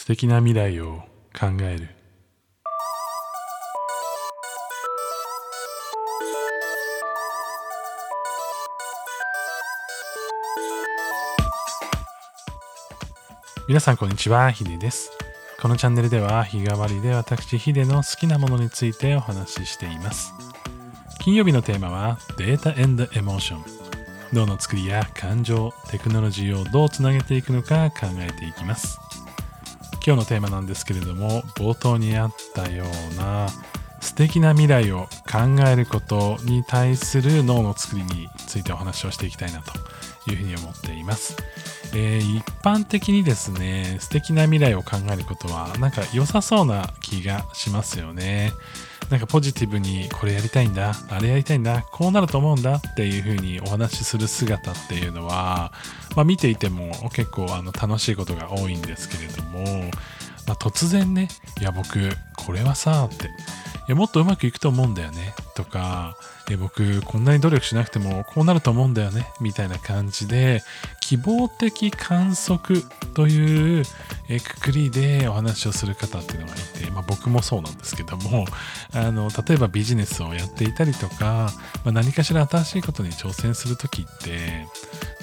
素敵な未来を考える。皆さんこんにちはヒデです。このチャンネルでは日替わりで私ヒデの好きなものについてお話ししています。金曜日のテーマはデータエモーション脳の作りや感情テクノロジーをどうつなげていくのか考えていきます。今日のテーマなんですけれども冒頭にあったような素敵な未来を考えることに対する脳の作りについてお話をしていきたいなというふうに思っています。えー、一般的にですね、素敵な未来を考えることはなんか良さそうな気がしますよね。なんかポジティブにこれやりたいんだ、あれやりたいんだ、こうなると思うんだっていうふうにお話しする姿っていうのは、まあ、見ていても結構あの楽しいことが多いんですけれども、まあ、突然ね、いや僕これはさって、いやもっとうまくいくと思うんだよねとか、え僕こんなに努力しなくてもこうなると思うんだよねみたいな感じで希望的観測というえくくりでお話をする方っていうのがいて、まあ、僕もそうなんですけどもあの例えばビジネスをやっていたりとか、まあ、何かしら新しいことに挑戦する時って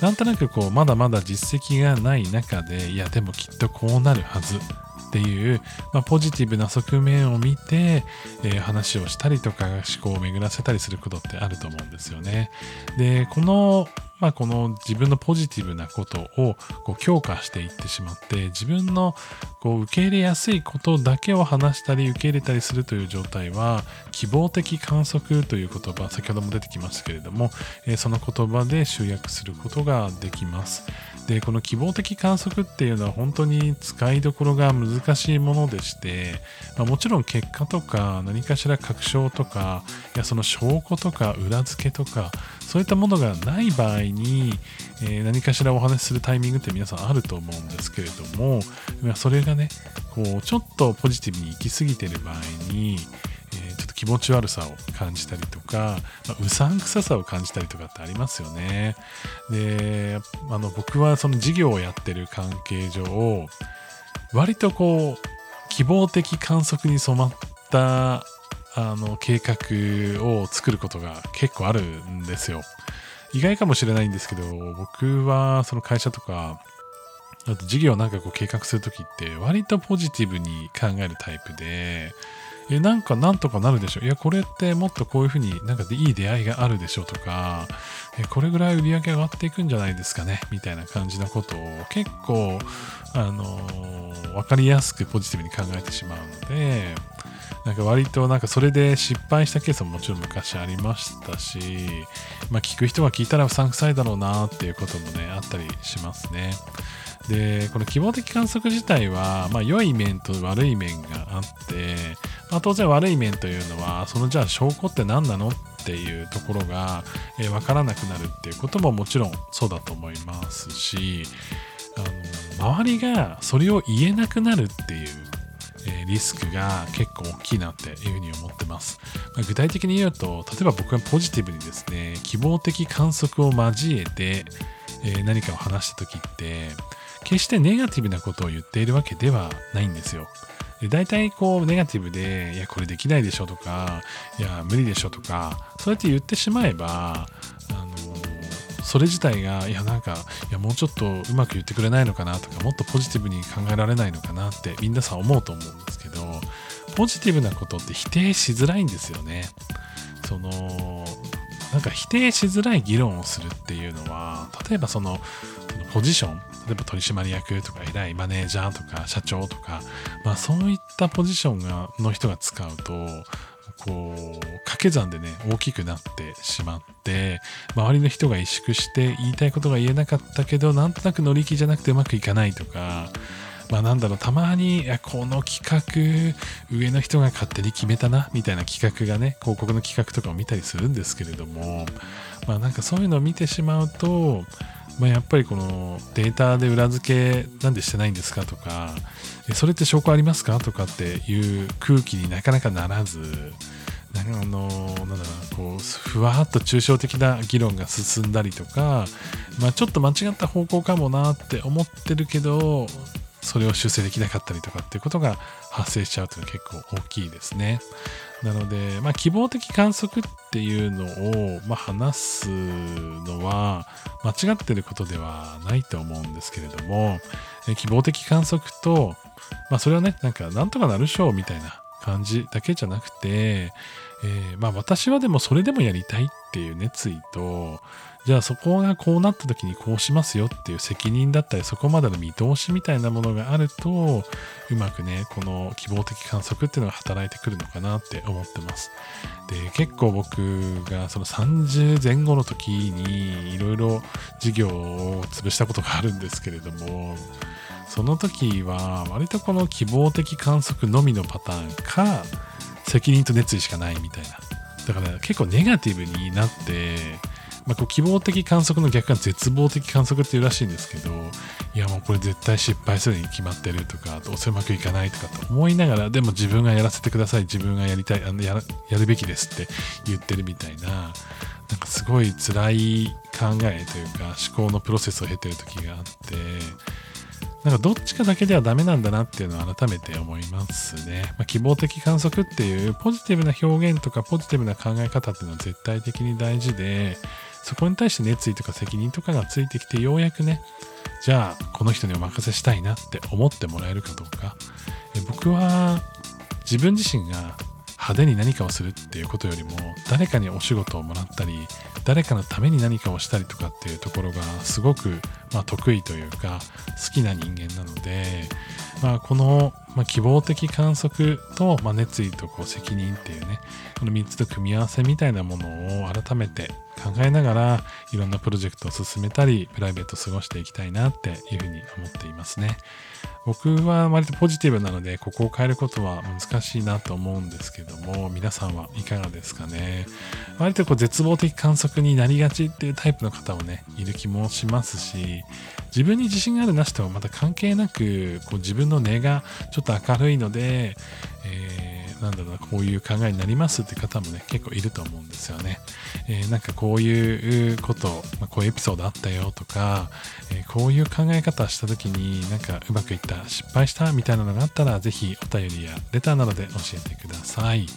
なんとなくこうまだまだ実績がない中でいやでもきっとこうなるはずっていう、まあ、ポジティブな側面を見て、えー、話をしたりとか思考を巡らせたりすることってあると思うんですよね。で、このまあ、この自分のポジティブなことをこう強化していってしまって自分のこう受け入れやすいことだけを話したり受け入れたりするという状態は希望的観測という言葉先ほども出てきましたけれども、えー、その言葉で集約することができますでこの希望的観測っていうのは本当に使いどころが難しいものでして、まあ、もちろん結果とか何かしら確証とかいやその証拠とか裏付けとかそういったものがない場合に、えー、何かしらお話しするタイミングって皆さんあると思うんですけれどもそれがねこうちょっとポジティブに行き過ぎてる場合に、気持ち悪さを感じたりとか、まあ、うさんくささを感じたりとかってありますよねであの僕はその事業をやってる関係上割とこう希望的観測に染まったあの計画を作ることが結構あるんですよ。意外かもしれないんですけど、僕はその会社とか、あと事業なんかこう計画するときって割とポジティブに考えるタイプで、え、なんかなんとかなるでしょ？いや、これってもっとこういうふうになんかいい出会いがあるでしょとか、え、これぐらい売り上げ上がっていくんじゃないですかね、みたいな感じのことを結構、あのー、わかりやすくポジティブに考えてしまうので、なんか割となんかそれで失敗したケースももちろん昔ありましたし、まあ、聞く人が聞いたらうさんくさいだろうなっていうこともねあったりしますね。でこの希望的観測自体は、まあ、良い面と悪い面があって、まあ、当然悪い面というのはそのじゃあ証拠って何なのっていうところが、えー、分からなくなるっていうことももちろんそうだと思いますしあの周りがそれを言えなくなるっていうえリスクが結構大きいなっていうふうに思ってます。まあ、具体的に言うと、例えば僕がポジティブにですね、希望的観測を交えて、え何かを話した時って、決してネガティブなことを言っているわけではないんですよ。で大体こうネガティブで、いや、これできないでしょとか、いや、無理でしょとか、そうやって言ってしまえば、あのそれ自体がいやなんかいやもうちょっとうまく言ってくれないのかなとかもっとポジティブに考えられないのかなって皆さん思うと思うんですけどポジティブなことって否定しづらいんですよねそのなんか否定しづらい議論をするっていうのは例えばそのポジション例えば取締役とか偉いマネージャーとか社長とか、まあ、そういったポジションがの人が使うとこう掛け算でね大きくなってしまって周りの人が萎縮して言いたいことが言えなかったけどなんとなく乗り気じゃなくてうまくいかないとかまあなんだろうたまにこの企画上の人が勝手に決めたなみたいな企画がね広告の企画とかを見たりするんですけれどもまあなんかそういうのを見てしまうとまあ、やっぱりこのデータで裏付けなんでしてないんですかとかそれって証拠ありますかとかっていう空気になかなかならずあのなんだろうこうふわっと抽象的な議論が進んだりとか、まあ、ちょっと間違った方向かもなって思ってるけどそれを修正できなかったりとかっていうことが発生しちゃうというのは結構大きいですね。なので、まあ、希望的観測っていうのを、まあ、話すのは間違ってることではないと思うんですけれども、え希望的観測と、まあ、それはね、なんかなんとかなるっしょみたいな感じだけじゃなくて、えー、まあ私はでもそれでもやりたいっていう熱意と、じゃあそこがこうなった時にこうしますよっていう責任だったりそこまでの見通しみたいなものがあるとうまくねこの希望的観測っていうのが働いてくるのかなって思ってます。で結構僕がその30前後の時にいろいろ事業を潰したことがあるんですけれどもその時は割とこの希望的観測のみのパターンか責任と熱意しかないみたいな。だから、結構ネガティブになってまあ、こう希望的観測の逆が絶望的観測っていうらしいんですけどいやもうこれ絶対失敗するに決まってるとかどうせうまくいかないとかと思いながらでも自分がやらせてください自分がやりたいあのややるべきですって言ってるみたいななんかすごい辛い考えというか思考のプロセスを経てる時があってなんかどっちかだけではダメなんだなっていうのを改めて思いますね。まあ、希望的観測っていうポジティブな表現とかポジティブな考え方っていうのは絶対的に大事で、そこに対して熱意とか責任とかがついてきてようやくねじゃあこの人にお任せしたいなって思ってもらえるかどうかえ僕は自分自身が派手に何かをするっていうことよりも誰かにお仕事をもらったり誰かのために何かをしたりとかっていうところがすごく、まあ、得意というか好きな人間なので、まあ、この、まあ、希望的観測と、まあ、熱意とこう責任っていうねこの3つの組み合わせみたいなものを改めて考えながらいろんなプロジェクトを進めたりプライベートを過ごしていきたいなっていうふうに思っていますね。僕は割とポジティブなのでここを変えることは難しいなと思うんですけども皆さんはいかがですかね？割とこう絶望的観測になりがちっていうタイプの方もねいる気もしますし自分に自信があるなしとはまた関係なくこう自分の根がちょっとと明るいので、えーなんだろうな、こういう考えになりますって方もね、結構いると思うんですよね。えー、なんかこういうこと、まあ、こういうエピソードあったよとか、えー、こういう考え方した時になんかうまくいった、失敗したみたいなのがあったら、ぜひお便りやレターなどで教えてください。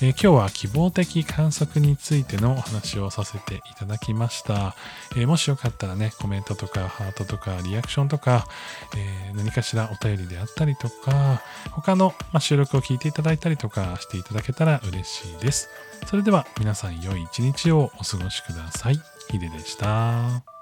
えー、今日は希望的観測についてのお話をさせていただきました。えー、もしよかったらね、コメントとかハートとかリアクションとか、えー、何かしらお便りであったりとか、他の、ま収録を聞いていただいたりとかしていただけたら嬉しいです。それでは皆さん良い一日をお過ごしください。ヒデでした。